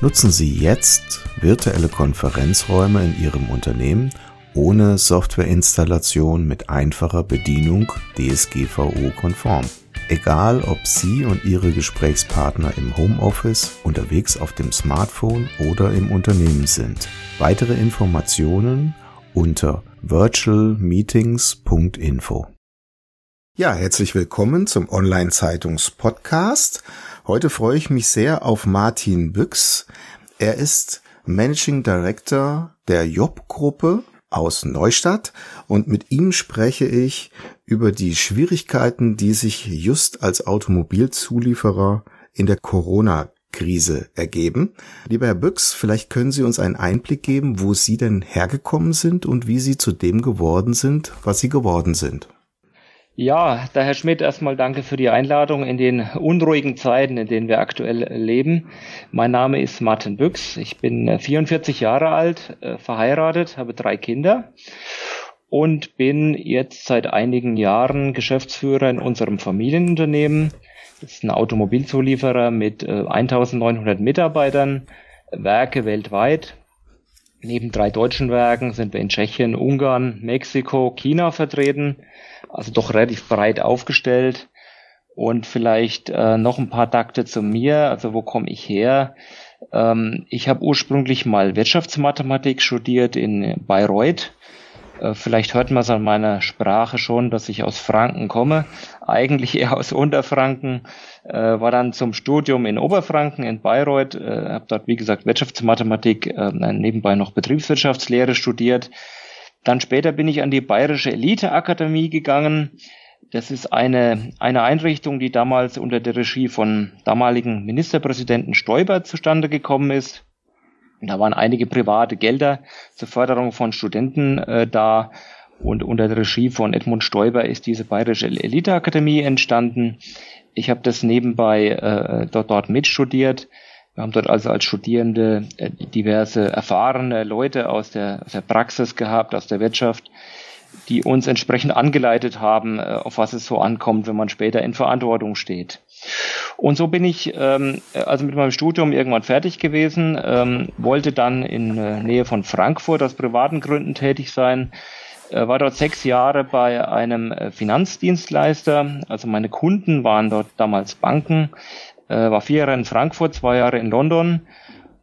Nutzen Sie jetzt virtuelle Konferenzräume in Ihrem Unternehmen ohne Softwareinstallation mit einfacher Bedienung DSGVO-konform. Egal, ob Sie und Ihre Gesprächspartner im Homeoffice, unterwegs auf dem Smartphone oder im Unternehmen sind. Weitere Informationen unter virtualmeetings.info. Ja, herzlich willkommen zum Online-Zeitungs-Podcast. Heute freue ich mich sehr auf Martin Büchs. Er ist Managing Director der Job-Gruppe aus Neustadt und mit ihm spreche ich über die Schwierigkeiten, die sich just als Automobilzulieferer in der Corona Krise ergeben. Lieber Herr Büchs, vielleicht können Sie uns einen Einblick geben, wo Sie denn hergekommen sind und wie Sie zu dem geworden sind, was Sie geworden sind. Ja, der Herr Schmidt, erstmal danke für die Einladung in den unruhigen Zeiten, in denen wir aktuell leben. Mein Name ist Martin Büchs. Ich bin 44 Jahre alt, äh, verheiratet, habe drei Kinder und bin jetzt seit einigen Jahren Geschäftsführer in unserem Familienunternehmen. Das ist ein Automobilzulieferer mit 1900 äh, Mitarbeitern, Werke weltweit. Neben drei deutschen Werken sind wir in Tschechien, Ungarn, Mexiko, China vertreten also doch relativ breit aufgestellt. Und vielleicht äh, noch ein paar Takte zu mir, also wo komme ich her? Ähm, ich habe ursprünglich mal Wirtschaftsmathematik studiert in Bayreuth. Äh, vielleicht hört man es an meiner Sprache schon, dass ich aus Franken komme. Eigentlich eher aus Unterfranken. Äh, war dann zum Studium in Oberfranken in Bayreuth. Äh, habe dort, wie gesagt, Wirtschaftsmathematik, äh, nebenbei noch Betriebswirtschaftslehre studiert dann später bin ich an die Bayerische Eliteakademie gegangen. Das ist eine, eine Einrichtung, die damals unter der Regie von damaligen Ministerpräsidenten Stoiber zustande gekommen ist. Da waren einige private Gelder zur Förderung von Studenten äh, da und unter der Regie von Edmund Stoiber ist diese Bayerische Eliteakademie entstanden. Ich habe das nebenbei äh, dort, dort mitstudiert. Wir haben dort also als Studierende äh, diverse erfahrene Leute aus der, aus der Praxis gehabt, aus der Wirtschaft, die uns entsprechend angeleitet haben, äh, auf was es so ankommt, wenn man später in Verantwortung steht. Und so bin ich ähm, also mit meinem Studium irgendwann fertig gewesen, ähm, wollte dann in äh, Nähe von Frankfurt aus privaten Gründen tätig sein, äh, war dort sechs Jahre bei einem äh, Finanzdienstleister. Also meine Kunden waren dort damals Banken, äh, war vier Jahre in Frankfurt, zwei Jahre in London.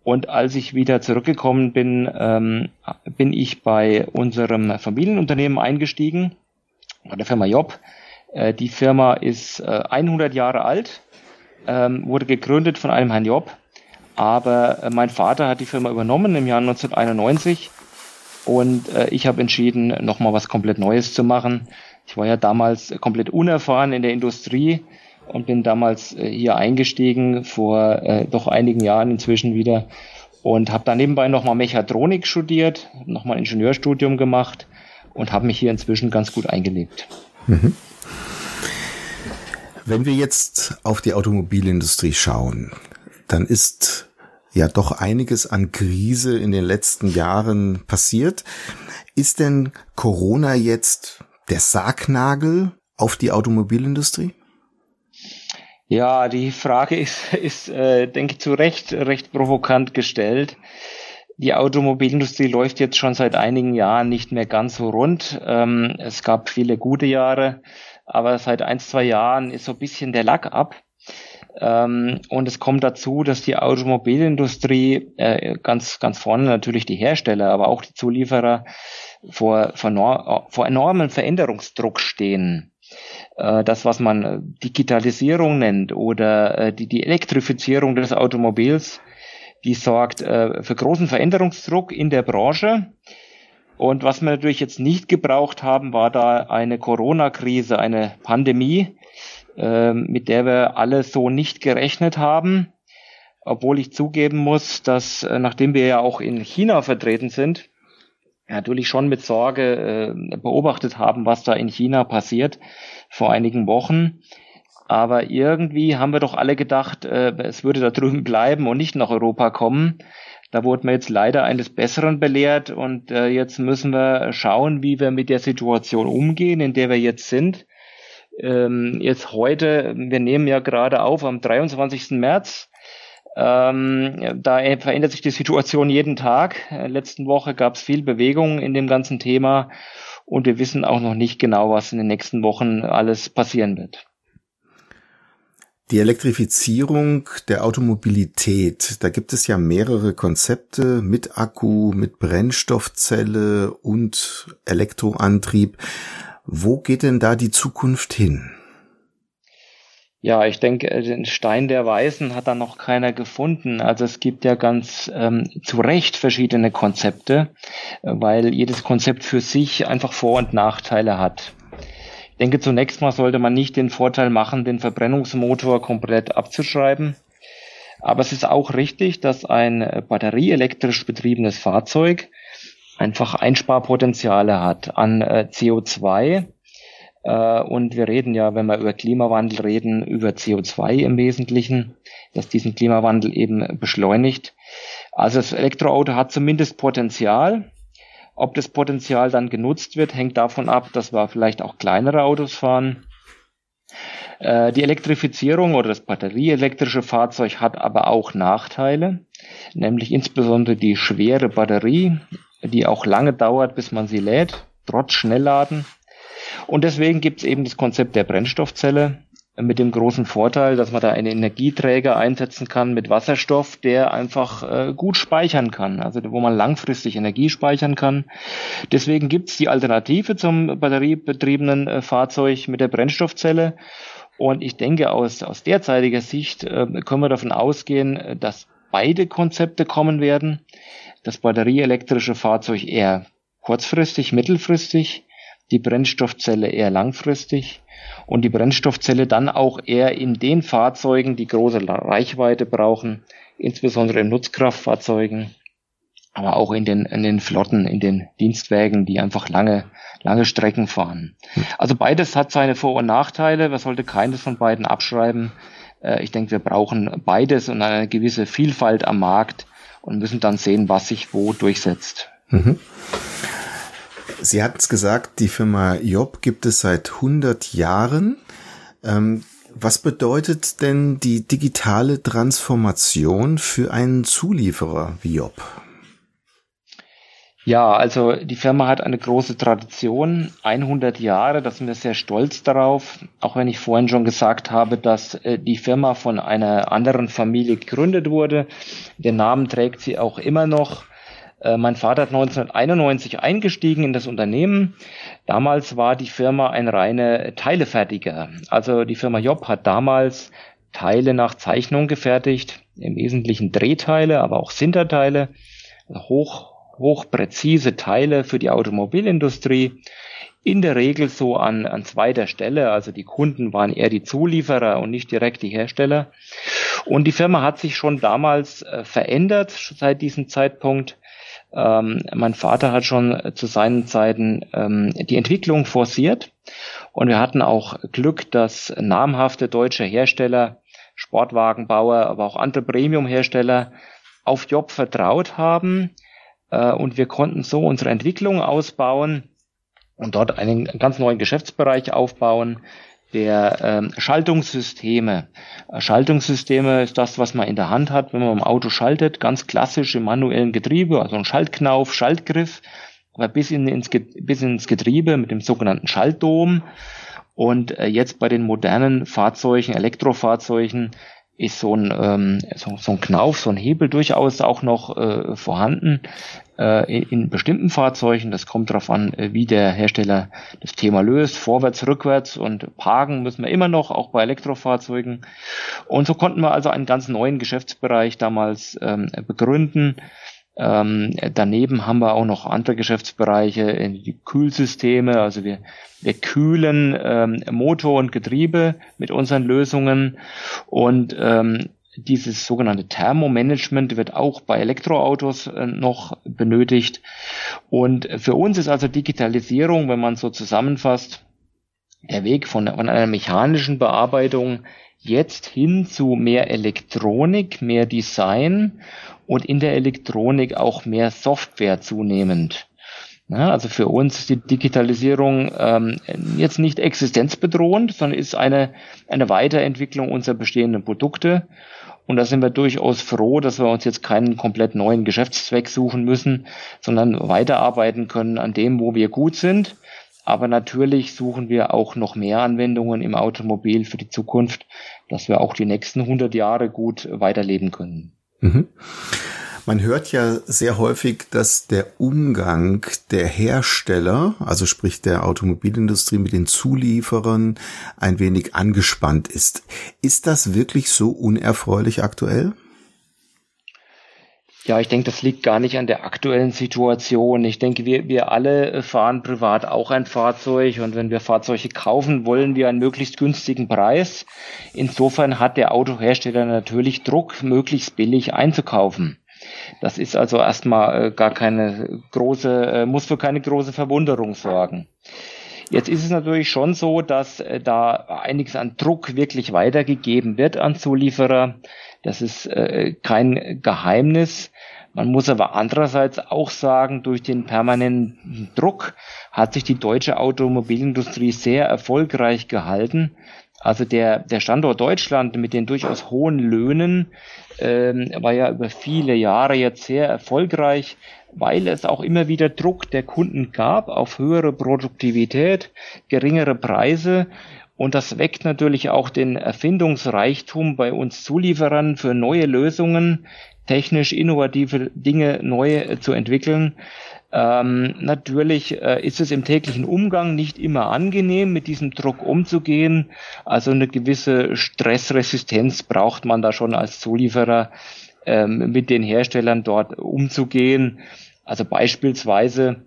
Und als ich wieder zurückgekommen bin, ähm, bin ich bei unserem Familienunternehmen eingestiegen, bei der Firma Job. Äh, die Firma ist äh, 100 Jahre alt, ähm, wurde gegründet von einem Herrn Job. Aber äh, mein Vater hat die Firma übernommen im Jahr 1991 und äh, ich habe entschieden, nochmal was komplett Neues zu machen. Ich war ja damals komplett unerfahren in der Industrie und bin damals äh, hier eingestiegen, vor äh, doch einigen Jahren inzwischen wieder und habe dann nebenbei nochmal Mechatronik studiert, nochmal Ingenieurstudium gemacht und habe mich hier inzwischen ganz gut eingelebt. Mhm. Wenn wir jetzt auf die Automobilindustrie schauen, dann ist ja doch einiges an Krise in den letzten Jahren passiert. Ist denn Corona jetzt der Sargnagel auf die Automobilindustrie? Ja, die Frage ist, ist äh, denke ich, zu Recht recht provokant gestellt. Die Automobilindustrie läuft jetzt schon seit einigen Jahren nicht mehr ganz so rund. Ähm, es gab viele gute Jahre, aber seit ein, zwei Jahren ist so ein bisschen der Lack ab. Ähm, und es kommt dazu, dass die Automobilindustrie äh, ganz, ganz vorne natürlich die Hersteller, aber auch die Zulieferer vor, vor, vor enormem Veränderungsdruck stehen das, was man äh, Digitalisierung nennt oder äh, die, die Elektrifizierung des Automobils, die sorgt äh, für großen Veränderungsdruck in der Branche. Und was wir natürlich jetzt nicht gebraucht haben, war da eine Corona-Krise, eine Pandemie, äh, mit der wir alle so nicht gerechnet haben. obwohl ich zugeben muss, dass äh, nachdem wir ja auch in China vertreten sind, natürlich schon mit Sorge äh, beobachtet haben, was da in China passiert vor einigen Wochen. Aber irgendwie haben wir doch alle gedacht, äh, es würde da drüben bleiben und nicht nach Europa kommen. Da wurden wir jetzt leider eines Besseren belehrt und äh, jetzt müssen wir schauen, wie wir mit der Situation umgehen, in der wir jetzt sind. Ähm, jetzt heute, wir nehmen ja gerade auf am 23. März. Ähm, da verändert sich die Situation jeden Tag. Äh, letzten Woche gab es viel Bewegung in dem ganzen Thema und wir wissen auch noch nicht genau, was in den nächsten Wochen alles passieren wird. Die Elektrifizierung der Automobilität, da gibt es ja mehrere Konzepte mit Akku, mit Brennstoffzelle und Elektroantrieb. Wo geht denn da die Zukunft hin? Ja, ich denke, äh, den Stein der Weisen hat da noch keiner gefunden. Also es gibt ja ganz ähm, zu Recht verschiedene Konzepte, weil jedes Konzept für sich einfach Vor- und Nachteile hat. Ich denke, zunächst mal sollte man nicht den Vorteil machen, den Verbrennungsmotor komplett abzuschreiben. Aber es ist auch richtig, dass ein äh, batterieelektrisch betriebenes Fahrzeug einfach Einsparpotenziale hat an äh, CO2 äh, und wir reden ja, wenn wir über Klimawandel reden, über CO2 im Wesentlichen, dass diesen Klimawandel eben beschleunigt. Also das Elektroauto hat zumindest Potenzial. Ob das Potenzial dann genutzt wird, hängt davon ab, dass wir vielleicht auch kleinere Autos fahren. Äh, die Elektrifizierung oder das batterieelektrische Fahrzeug hat aber auch Nachteile, nämlich insbesondere die schwere Batterie, die auch lange dauert, bis man sie lädt, trotz Schnellladen. Und deswegen gibt es eben das Konzept der Brennstoffzelle mit dem großen Vorteil, dass man da einen Energieträger einsetzen kann mit Wasserstoff, der einfach äh, gut speichern kann, also wo man langfristig Energie speichern kann. Deswegen gibt es die Alternative zum batteriebetriebenen äh, Fahrzeug mit der Brennstoffzelle. Und ich denke, aus, aus derzeitiger Sicht äh, können wir davon ausgehen, äh, dass beide Konzepte kommen werden. Das batterieelektrische Fahrzeug eher kurzfristig, mittelfristig die Brennstoffzelle eher langfristig und die Brennstoffzelle dann auch eher in den Fahrzeugen, die große Reichweite brauchen, insbesondere in Nutzkraftfahrzeugen, aber auch in den, in den Flotten, in den Dienstwägen, die einfach lange, lange Strecken fahren. Also beides hat seine Vor- und Nachteile. Man sollte keines von beiden abschreiben. Äh, ich denke, wir brauchen beides und eine gewisse Vielfalt am Markt und müssen dann sehen, was sich wo durchsetzt. Mhm. Sie hatten es gesagt, die Firma Job gibt es seit 100 Jahren. Ähm, was bedeutet denn die digitale Transformation für einen Zulieferer wie Job? Ja, also die Firma hat eine große Tradition, 100 Jahre, da sind wir sehr stolz darauf, auch wenn ich vorhin schon gesagt habe, dass äh, die Firma von einer anderen Familie gegründet wurde. Den Namen trägt sie auch immer noch. Äh, mein Vater hat 1991 eingestiegen in das Unternehmen. Damals war die Firma ein reiner Teilefertiger. Also die Firma Job hat damals Teile nach Zeichnung gefertigt, im Wesentlichen Drehteile, aber auch Sinterteile, hoch, hochpräzise Teile für die Automobilindustrie. In der Regel so an, an zweiter Stelle, also die Kunden waren eher die Zulieferer und nicht direkt die Hersteller. Und die Firma hat sich schon damals äh, verändert seit diesem Zeitpunkt. Ähm, mein Vater hat schon zu seinen Zeiten ähm, die Entwicklung forciert. Und wir hatten auch Glück, dass namhafte deutsche Hersteller, Sportwagenbauer, aber auch andere Premium-Hersteller auf Job vertraut haben. Äh, und wir konnten so unsere Entwicklung ausbauen und dort einen ganz neuen Geschäftsbereich aufbauen, der ähm, Schaltungssysteme. Schaltungssysteme ist das, was man in der Hand hat, wenn man im Auto schaltet, ganz klassisch im manuellen Getriebe, also ein Schaltknauf, Schaltgriff, aber bis, in, ins, bis ins Getriebe mit dem sogenannten Schaltdom. Und äh, jetzt bei den modernen Fahrzeugen, Elektrofahrzeugen, ist so ein, ähm, so, so ein Knauf, so ein Hebel durchaus auch noch äh, vorhanden in, in bestimmten Fahrzeugen. Das kommt darauf an, äh, wie der Hersteller das Thema löst. Vorwärts, rückwärts und parken müssen wir immer noch, auch bei Elektrofahrzeugen. Und so konnten wir also einen ganz neuen Geschäftsbereich damals ähm, begründen. Ähm, daneben haben wir auch noch andere Geschäftsbereiche, die Kühlsysteme, also wir, wir kühlen ähm, Motor und Getriebe mit unseren Lösungen und ähm, dieses sogenannte Thermomanagement wird auch bei Elektroautos äh, noch benötigt. Und für uns ist also Digitalisierung, wenn man so zusammenfasst, der Weg von, von einer mechanischen Bearbeitung jetzt hin zu mehr Elektronik, mehr Design und in der Elektronik auch mehr Software zunehmend. Ja, also für uns ist die Digitalisierung ähm, jetzt nicht existenzbedrohend, sondern ist eine, eine Weiterentwicklung unserer bestehenden Produkte. Und da sind wir durchaus froh, dass wir uns jetzt keinen komplett neuen Geschäftszweck suchen müssen, sondern weiterarbeiten können an dem, wo wir gut sind. Aber natürlich suchen wir auch noch mehr Anwendungen im Automobil für die Zukunft, dass wir auch die nächsten 100 Jahre gut weiterleben können. Mhm. Man hört ja sehr häufig, dass der Umgang der Hersteller, also sprich der Automobilindustrie mit den Zulieferern, ein wenig angespannt ist. Ist das wirklich so unerfreulich aktuell? Ja, ich denke, das liegt gar nicht an der aktuellen Situation. Ich denke, wir, wir alle fahren privat auch ein Fahrzeug und wenn wir Fahrzeuge kaufen, wollen wir einen möglichst günstigen Preis. Insofern hat der Autohersteller natürlich Druck, möglichst billig einzukaufen. Das ist also erstmal äh, gar keine große, äh, muss für keine große Verwunderung sorgen. Jetzt ist es natürlich schon so, dass äh, da einiges an Druck wirklich weitergegeben wird an Zulieferer. Das ist kein Geheimnis. Man muss aber andererseits auch sagen, durch den permanenten Druck hat sich die deutsche Automobilindustrie sehr erfolgreich gehalten. Also der, der Standort Deutschland mit den durchaus hohen Löhnen ähm, war ja über viele Jahre jetzt sehr erfolgreich, weil es auch immer wieder Druck der Kunden gab auf höhere Produktivität, geringere Preise und das weckt natürlich auch den Erfindungsreichtum bei uns Zulieferern für neue Lösungen, technisch innovative Dinge neu äh, zu entwickeln. Ähm, natürlich äh, ist es im täglichen Umgang nicht immer angenehm, mit diesem Druck umzugehen. Also eine gewisse Stressresistenz braucht man da schon als Zulieferer, ähm, mit den Herstellern dort umzugehen. Also beispielsweise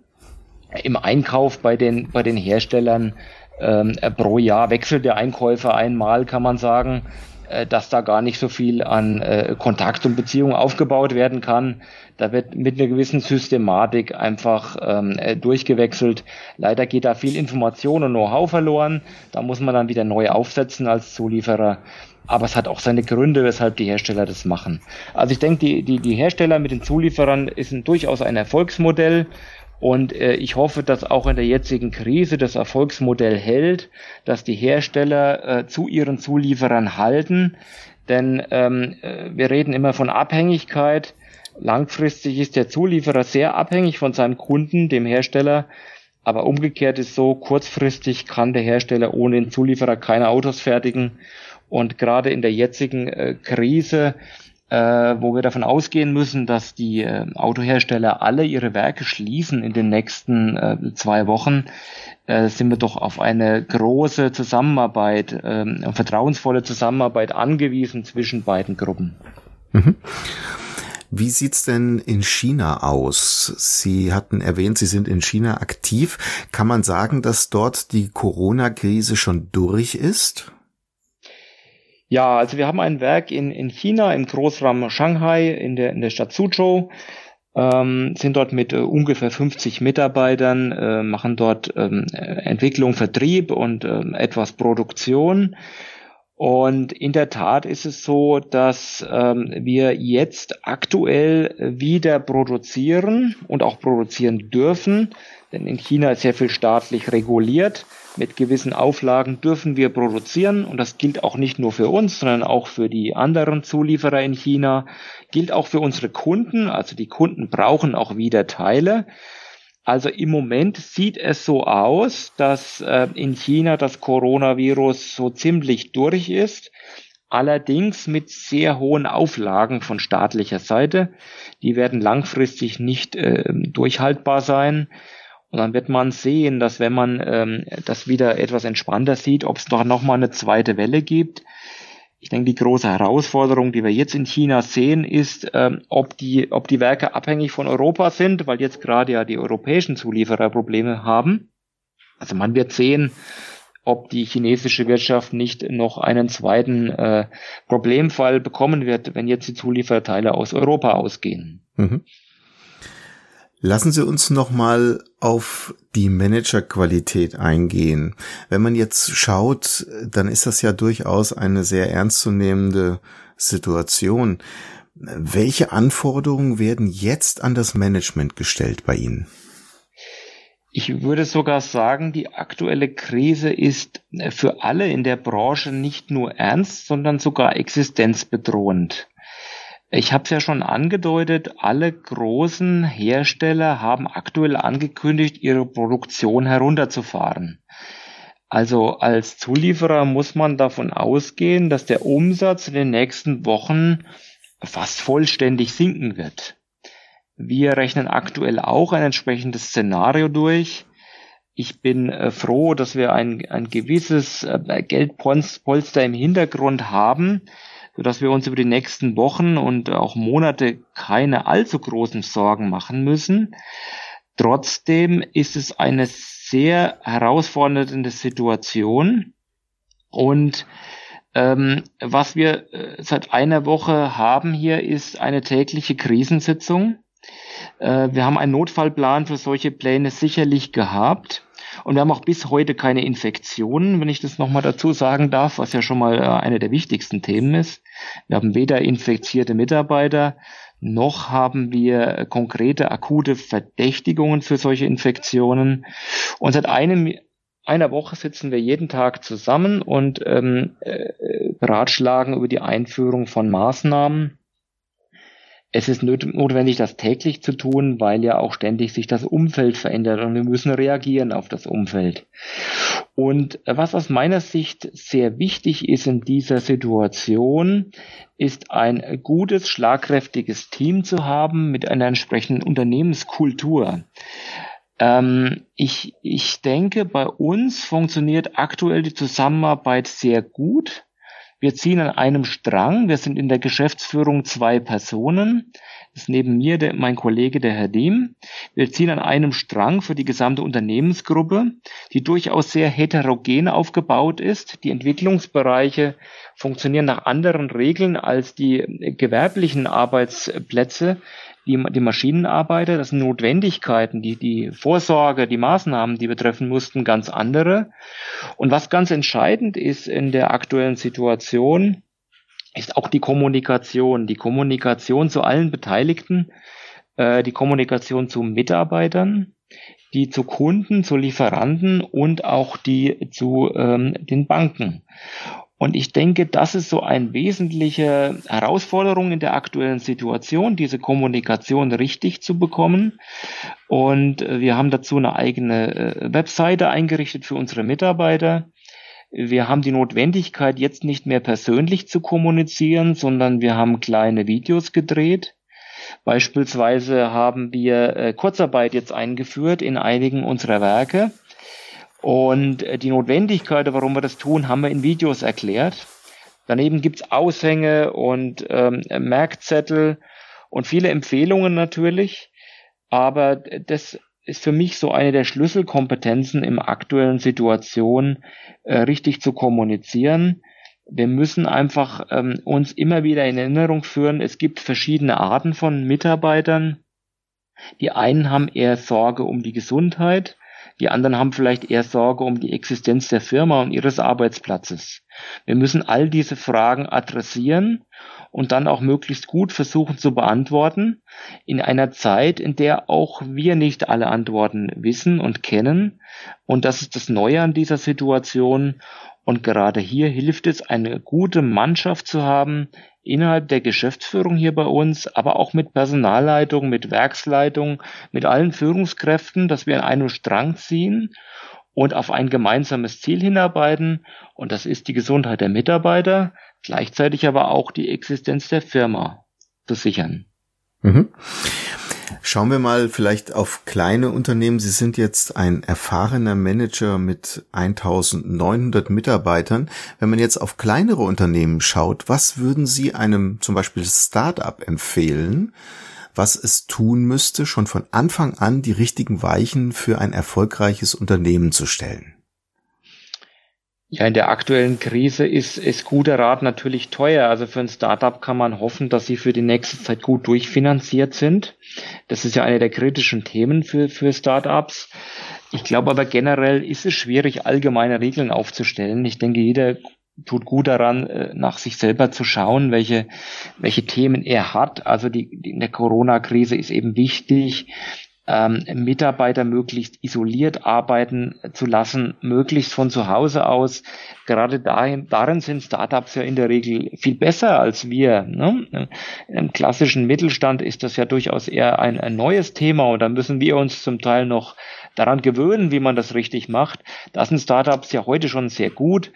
im Einkauf bei den, bei den Herstellern ähm, pro Jahr wechselt der Einkäufer einmal, kann man sagen. Äh, dass da gar nicht so viel an äh, Kontakt und Beziehung aufgebaut werden kann. Da wird mit einer gewissen Systematik einfach ähm, äh, durchgewechselt. Leider geht da viel Information und Know-how verloren. Da muss man dann wieder neu aufsetzen als Zulieferer. Aber es hat auch seine Gründe, weshalb die Hersteller das machen. Also ich denke, die, die, die Hersteller mit den Zulieferern ist ein, durchaus ein Erfolgsmodell. Und äh, ich hoffe, dass auch in der jetzigen Krise das Erfolgsmodell hält, dass die Hersteller äh, zu ihren Zulieferern halten. Denn ähm, äh, wir reden immer von Abhängigkeit. Langfristig ist der Zulieferer sehr abhängig von seinem Kunden, dem Hersteller. Aber umgekehrt ist so, kurzfristig kann der Hersteller ohne den Zulieferer keine Autos fertigen. Und gerade in der jetzigen äh, Krise äh, wo wir davon ausgehen müssen, dass die äh, Autohersteller alle ihre Werke schließen in den nächsten äh, zwei Wochen, äh, sind wir doch auf eine große Zusammenarbeit, äh, vertrauensvolle Zusammenarbeit angewiesen zwischen beiden Gruppen. Mhm. Wie sieht's denn in China aus? Sie hatten erwähnt, Sie sind in China aktiv. Kann man sagen, dass dort die Corona-Krise schon durch ist? Ja, also wir haben ein Werk in, in China, im Großraum Shanghai, in der, in der Stadt Suzhou, ähm, sind dort mit äh, ungefähr 50 Mitarbeitern, äh, machen dort ähm, Entwicklung, Vertrieb und äh, etwas Produktion. Und in der Tat ist es so, dass ähm, wir jetzt aktuell wieder produzieren und auch produzieren dürfen, denn in China ist sehr viel staatlich reguliert. Mit gewissen Auflagen dürfen wir produzieren und das gilt auch nicht nur für uns, sondern auch für die anderen Zulieferer in China, gilt auch für unsere Kunden. Also die Kunden brauchen auch wieder Teile. Also im Moment sieht es so aus, dass äh, in China das Coronavirus so ziemlich durch ist. Allerdings mit sehr hohen Auflagen von staatlicher Seite. Die werden langfristig nicht äh, durchhaltbar sein. Und dann wird man sehen, dass wenn man ähm, das wieder etwas entspannter sieht, ob es doch nochmal eine zweite Welle gibt. Ich denke, die große Herausforderung, die wir jetzt in China sehen, ist, ähm, ob, die, ob die Werke abhängig von Europa sind, weil jetzt gerade ja die europäischen Zulieferer Probleme haben. Also man wird sehen, ob die chinesische Wirtschaft nicht noch einen zweiten äh, Problemfall bekommen wird, wenn jetzt die Zulieferteile aus Europa ausgehen. Mhm. Lassen Sie uns noch mal auf die Managerqualität eingehen. Wenn man jetzt schaut, dann ist das ja durchaus eine sehr ernstzunehmende Situation. Welche Anforderungen werden jetzt an das Management gestellt bei Ihnen? Ich würde sogar sagen, die aktuelle Krise ist für alle in der Branche nicht nur ernst, sondern sogar existenzbedrohend. Ich habe es ja schon angedeutet, alle großen Hersteller haben aktuell angekündigt, ihre Produktion herunterzufahren. Also als Zulieferer muss man davon ausgehen, dass der Umsatz in den nächsten Wochen fast vollständig sinken wird. Wir rechnen aktuell auch ein entsprechendes Szenario durch. Ich bin äh, froh, dass wir ein, ein gewisses äh, Geldpolster im Hintergrund haben, sodass wir uns über die nächsten Wochen und auch Monate keine allzu großen Sorgen machen müssen. Trotzdem ist es eine sehr herausfordernde Situation und ähm, was wir äh, seit einer Woche haben hier ist eine tägliche Krisensitzung. Äh, wir haben einen Notfallplan für solche Pläne sicherlich gehabt. Und wir haben auch bis heute keine Infektionen, wenn ich das nochmal dazu sagen darf, was ja schon mal äh, eine der wichtigsten Themen ist. Wir haben weder infizierte Mitarbeiter, noch haben wir konkrete akute Verdächtigungen für solche Infektionen. Und seit einem, einer Woche sitzen wir jeden Tag zusammen und ähm, äh, beratschlagen über die Einführung von Maßnahmen es ist notwendig, das täglich zu tun, weil ja auch ständig sich das Umfeld verändert und wir müssen reagieren auf das Umfeld. Und was aus meiner Sicht sehr wichtig ist in dieser Situation, ist ein gutes, schlagkräftiges Team zu haben mit einer entsprechenden Unternehmenskultur. Ähm, ich, ich denke, bei uns funktioniert aktuell die Zusammenarbeit sehr gut. Wir ziehen an einem Strang. Wir sind in der Geschäftsführung zwei Personen. Das ist neben mir der, mein Kollege, der Herr Diem. Wir ziehen an einem Strang für die gesamte Unternehmensgruppe, die durchaus sehr heterogen aufgebaut ist. Die Entwicklungsbereiche funktionieren nach anderen Regeln als die gewerblichen Arbeitsplätze die, die Maschinenarbeiter, das sind Notwendigkeiten, die, die Vorsorge, die Maßnahmen, die betreffen mussten, ganz andere. Und was ganz entscheidend ist in der aktuellen Situation, ist auch die Kommunikation, die Kommunikation zu allen Beteiligten, äh, die Kommunikation zu Mitarbeitern, die zu Kunden, zu Lieferanten und auch die zu ähm, den Banken. Und ich denke, das ist so eine wesentliche Herausforderung in der aktuellen Situation, diese Kommunikation richtig zu bekommen. Und äh, wir haben dazu eine eigene äh, Webseite eingerichtet für unsere Mitarbeiter. Wir haben die Notwendigkeit, jetzt nicht mehr persönlich zu kommunizieren, sondern wir haben kleine Videos gedreht. Beispielsweise haben wir äh, Kurzarbeit jetzt eingeführt in einigen unserer Werke. Und äh, die Notwendigkeit, warum wir das tun, haben wir in Videos erklärt. Daneben gibt's Aushänge und ähm, Merkzettel und viele Empfehlungen natürlich. Aber das ist für mich so eine der Schlüsselkompetenzen im aktuellen Situation, äh, richtig zu kommunizieren. Wir müssen einfach ähm, uns immer wieder in Erinnerung führen, es gibt verschiedene Arten von Mitarbeitern. Die einen haben eher Sorge um die Gesundheit, die anderen haben vielleicht eher Sorge um die Existenz der Firma und ihres Arbeitsplatzes. Wir müssen all diese Fragen adressieren und dann auch möglichst gut versuchen zu beantworten in einer Zeit, in der auch wir nicht alle Antworten wissen und kennen. Und das ist das Neue an dieser Situation. Und gerade hier hilft es, eine gute Mannschaft zu haben, innerhalb der Geschäftsführung hier bei uns, aber auch mit Personalleitung, mit Werksleitung, mit allen Führungskräften, dass wir an einem Strang ziehen und auf ein gemeinsames Ziel hinarbeiten. Und das ist die Gesundheit der Mitarbeiter, gleichzeitig aber auch die Existenz der Firma zu sichern. Mhm. Schauen wir mal vielleicht auf kleine Unternehmen. Sie sind jetzt ein erfahrener Manager mit 1900 Mitarbeitern. Wenn man jetzt auf kleinere Unternehmen schaut, was würden Sie einem zum Beispiel Startup empfehlen, was es tun müsste, schon von Anfang an die richtigen Weichen für ein erfolgreiches Unternehmen zu stellen? Ja, in der aktuellen Krise ist, ist guter Rat natürlich teuer. Also für ein Startup kann man hoffen, dass sie für die nächste Zeit gut durchfinanziert sind. Das ist ja eine der kritischen Themen für, für Startups. Ich glaube aber generell ist es schwierig, allgemeine Regeln aufzustellen. Ich denke, jeder tut gut daran, äh, nach sich selber zu schauen, welche, welche Themen er hat. Also die, die in der Corona-Krise ist eben wichtig, ähm, Mitarbeiter möglichst isoliert arbeiten zu lassen, möglichst von zu Hause aus. Gerade dahin, darin sind Startups ja in der Regel viel besser als wir. Ne? Im klassischen Mittelstand ist das ja durchaus eher ein, ein neues Thema und da müssen wir uns zum Teil noch daran gewöhnen, wie man das richtig macht. Das sind Startups ja heute schon sehr gut.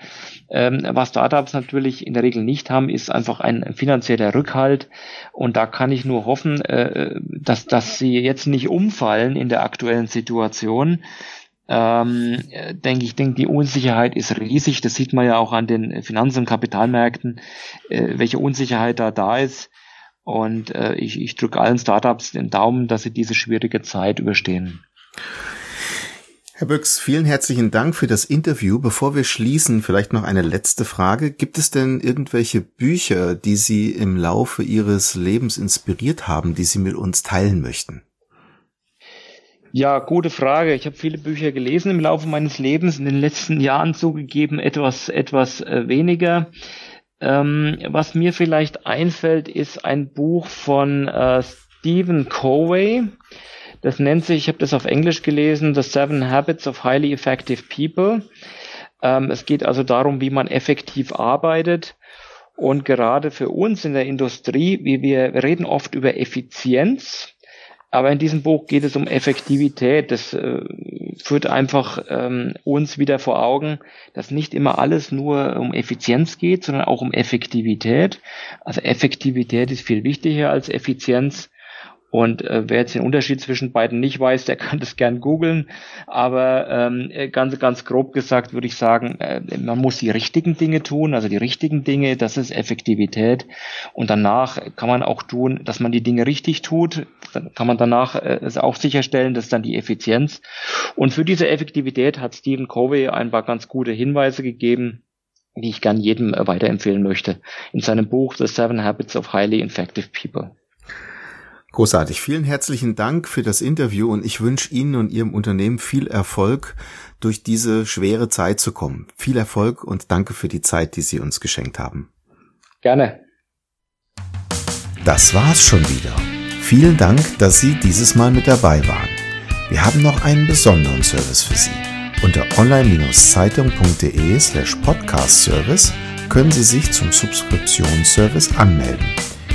Ähm, was Startups natürlich in der Regel nicht haben, ist einfach ein finanzieller Rückhalt. Und da kann ich nur hoffen, äh, dass, dass sie jetzt nicht umfallen in der aktuellen Situation. Ähm, denke ich, denke, die Unsicherheit ist riesig. Das sieht man ja auch an den Finanz- und Kapitalmärkten, äh, welche Unsicherheit da da ist. Und äh, ich, ich drücke allen Startups den Daumen, dass sie diese schwierige Zeit überstehen. Herr Büchs, vielen herzlichen Dank für das Interview. Bevor wir schließen, vielleicht noch eine letzte Frage. Gibt es denn irgendwelche Bücher, die Sie im Laufe Ihres Lebens inspiriert haben, die Sie mit uns teilen möchten? Ja, gute Frage. Ich habe viele Bücher gelesen im Laufe meines Lebens, in den letzten Jahren zugegeben etwas, etwas äh, weniger. Ähm, was mir vielleicht einfällt, ist ein Buch von äh, Stephen Covey. Das nennt sich, ich habe das auf Englisch gelesen, The Seven Habits of Highly Effective People. Ähm, es geht also darum, wie man effektiv arbeitet. Und gerade für uns in der Industrie, wie wir, wir reden oft über Effizienz, aber in diesem Buch geht es um Effektivität. Das äh, führt einfach ähm, uns wieder vor Augen, dass nicht immer alles nur um Effizienz geht, sondern auch um Effektivität. Also Effektivität ist viel wichtiger als Effizienz. Und äh, wer jetzt den Unterschied zwischen beiden nicht weiß, der kann das gern googeln. Aber ähm, ganz, ganz grob gesagt würde ich sagen, äh, man muss die richtigen Dinge tun, also die richtigen Dinge, das ist Effektivität. Und danach kann man auch tun, dass man die Dinge richtig tut. Dann kann man danach äh, auch sicherstellen, das ist dann die Effizienz. Und für diese Effektivität hat Stephen Covey ein paar ganz gute Hinweise gegeben die ich gern jedem äh, weiterempfehlen möchte, in seinem Buch The Seven Habits of Highly Effective People. Großartig. Vielen herzlichen Dank für das Interview und ich wünsche Ihnen und Ihrem Unternehmen viel Erfolg, durch diese schwere Zeit zu kommen. Viel Erfolg und danke für die Zeit, die Sie uns geschenkt haben. Gerne. Das war's schon wieder. Vielen Dank, dass Sie dieses Mal mit dabei waren. Wir haben noch einen besonderen Service für Sie. Unter online-zeitung.de slash podcast service können Sie sich zum Subskriptionsservice anmelden.